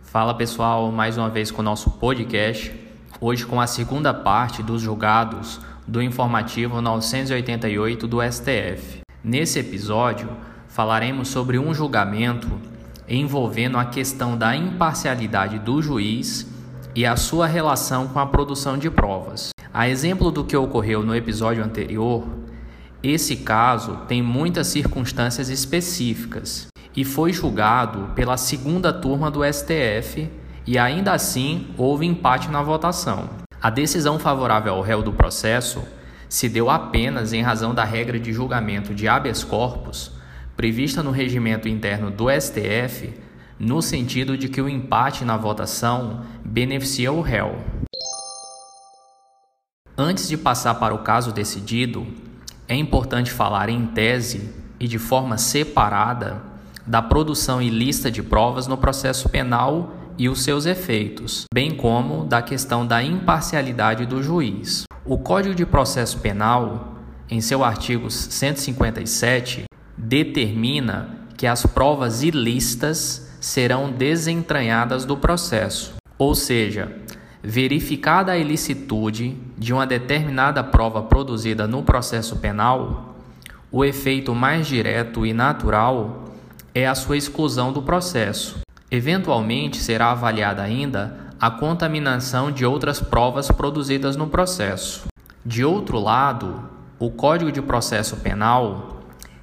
Fala pessoal, mais uma vez com o nosso podcast. Hoje com a segunda parte dos julgados do informativo 988 do STF. Nesse episódio, falaremos sobre um julgamento envolvendo a questão da imparcialidade do juiz e a sua relação com a produção de provas. A exemplo do que ocorreu no episódio anterior, esse caso tem muitas circunstâncias específicas e foi julgado pela segunda turma do STF e ainda assim houve empate na votação. A decisão favorável ao réu do processo se deu apenas em razão da regra de julgamento de habeas corpus prevista no regimento interno do STF, no sentido de que o empate na votação beneficia o réu. Antes de passar para o caso decidido, é importante falar em tese e de forma separada da produção ilícita de provas no processo penal e os seus efeitos, bem como da questão da imparcialidade do juiz. O Código de Processo Penal, em seu artigo 157, determina que as provas ilícitas serão desentranhadas do processo, ou seja, verificada a ilicitude de uma determinada prova produzida no processo penal, o efeito mais direto e natural é a sua exclusão do processo. Eventualmente será avaliada ainda a contaminação de outras provas produzidas no processo. De outro lado, o Código de Processo Penal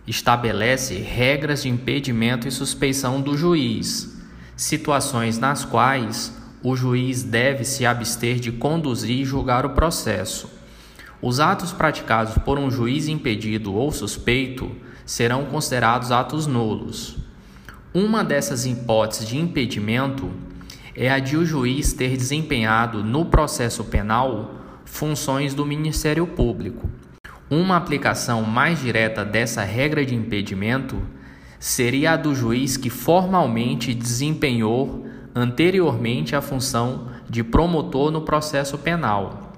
estabelece regras de impedimento e suspeição do juiz, situações nas quais o juiz deve se abster de conduzir e julgar o processo. Os atos praticados por um juiz impedido ou suspeito serão considerados atos nulos. Uma dessas hipóteses de impedimento é a de o juiz ter desempenhado no processo penal funções do Ministério Público. Uma aplicação mais direta dessa regra de impedimento seria a do juiz que formalmente desempenhou anteriormente a função de promotor no processo penal.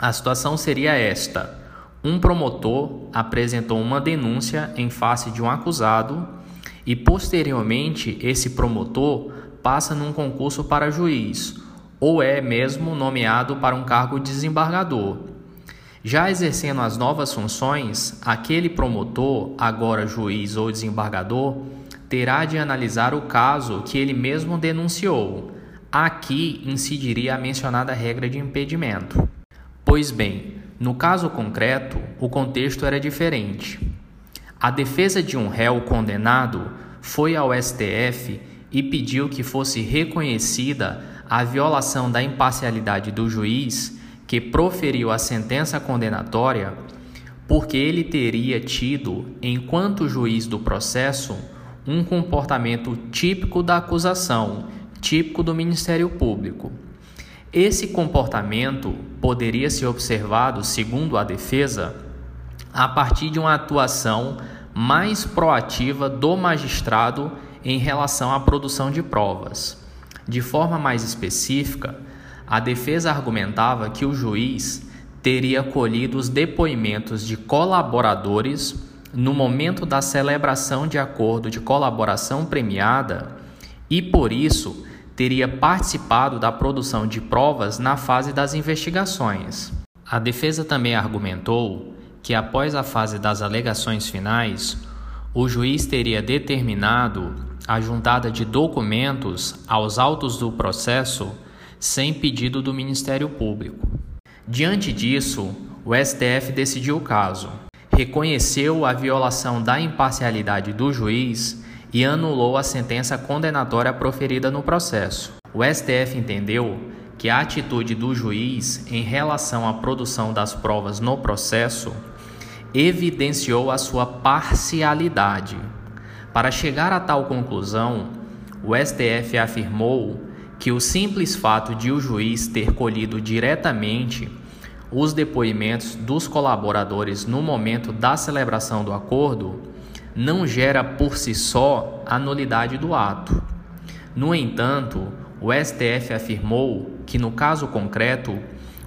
A situação seria esta: um promotor apresentou uma denúncia em face de um acusado e posteriormente esse promotor passa num concurso para juiz ou é mesmo nomeado para um cargo de desembargador. Já exercendo as novas funções, aquele promotor, agora juiz ou desembargador, terá de analisar o caso que ele mesmo denunciou. Aqui incidiria a mencionada regra de impedimento. Pois bem, no caso concreto, o contexto era diferente. A defesa de um réu condenado foi ao STF e pediu que fosse reconhecida a violação da imparcialidade do juiz que proferiu a sentença condenatória, porque ele teria tido, enquanto juiz do processo, um comportamento típico da acusação, típico do Ministério Público. Esse comportamento poderia ser observado, segundo a defesa, a partir de uma atuação mais proativa do magistrado em relação à produção de provas. De forma mais específica, a defesa argumentava que o juiz teria colhido os depoimentos de colaboradores no momento da celebração de acordo de colaboração premiada e, por isso, teria participado da produção de provas na fase das investigações. A defesa também argumentou que, após a fase das alegações finais, o juiz teria determinado a juntada de documentos aos autos do processo sem pedido do Ministério Público. Diante disso, o STF decidiu o caso reconheceu a violação da imparcialidade do juiz e anulou a sentença condenatória proferida no processo. O STF entendeu que a atitude do juiz em relação à produção das provas no processo evidenciou a sua parcialidade. Para chegar a tal conclusão, o STF afirmou que o simples fato de o juiz ter colhido diretamente os depoimentos dos colaboradores no momento da celebração do acordo não gera por si só a nulidade do ato. No entanto, o STF afirmou que, no caso concreto,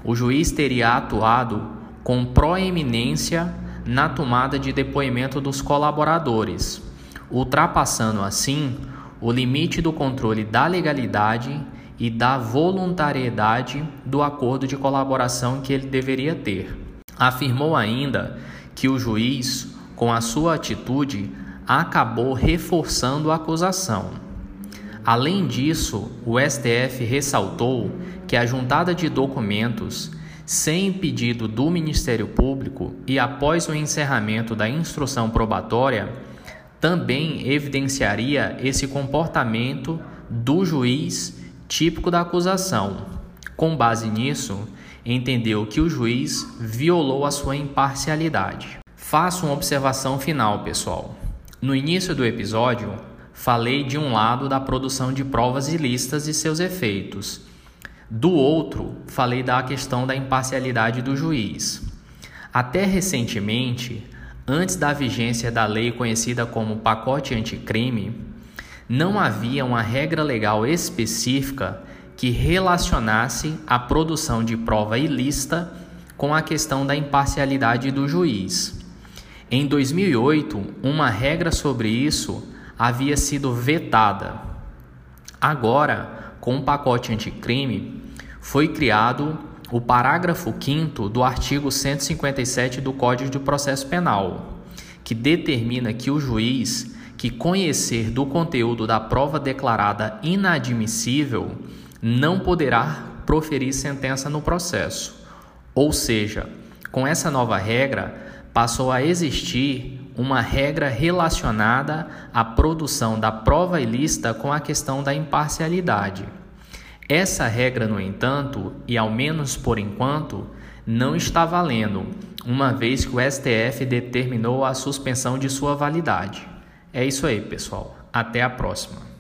o juiz teria atuado com proeminência na tomada de depoimento dos colaboradores, ultrapassando assim o limite do controle da legalidade e da voluntariedade do acordo de colaboração que ele deveria ter. Afirmou ainda que o juiz, com a sua atitude, acabou reforçando a acusação. Além disso, o STF ressaltou que a juntada de documentos, sem pedido do Ministério Público e após o encerramento da instrução probatória, também evidenciaria esse comportamento do juiz típico da acusação. Com base nisso, entendeu que o juiz violou a sua imparcialidade. Faço uma observação final, pessoal. No início do episódio, falei de um lado da produção de provas ilícitas e seus efeitos. Do outro, falei da questão da imparcialidade do juiz. Até recentemente, antes da vigência da lei conhecida como pacote anticrime, não havia uma regra legal específica que relacionasse a produção de prova ilícita com a questão da imparcialidade do juiz. Em 2008, uma regra sobre isso havia sido vetada. Agora, com o pacote anticrime, foi criado o parágrafo 5 do artigo 157 do Código de Processo Penal, que determina que o juiz que conhecer do conteúdo da prova declarada inadmissível não poderá proferir sentença no processo. Ou seja, com essa nova regra, passou a existir uma regra relacionada à produção da prova ilícita com a questão da imparcialidade. Essa regra, no entanto, e ao menos por enquanto, não está valendo, uma vez que o STF determinou a suspensão de sua validade. É isso aí, pessoal. Até a próxima.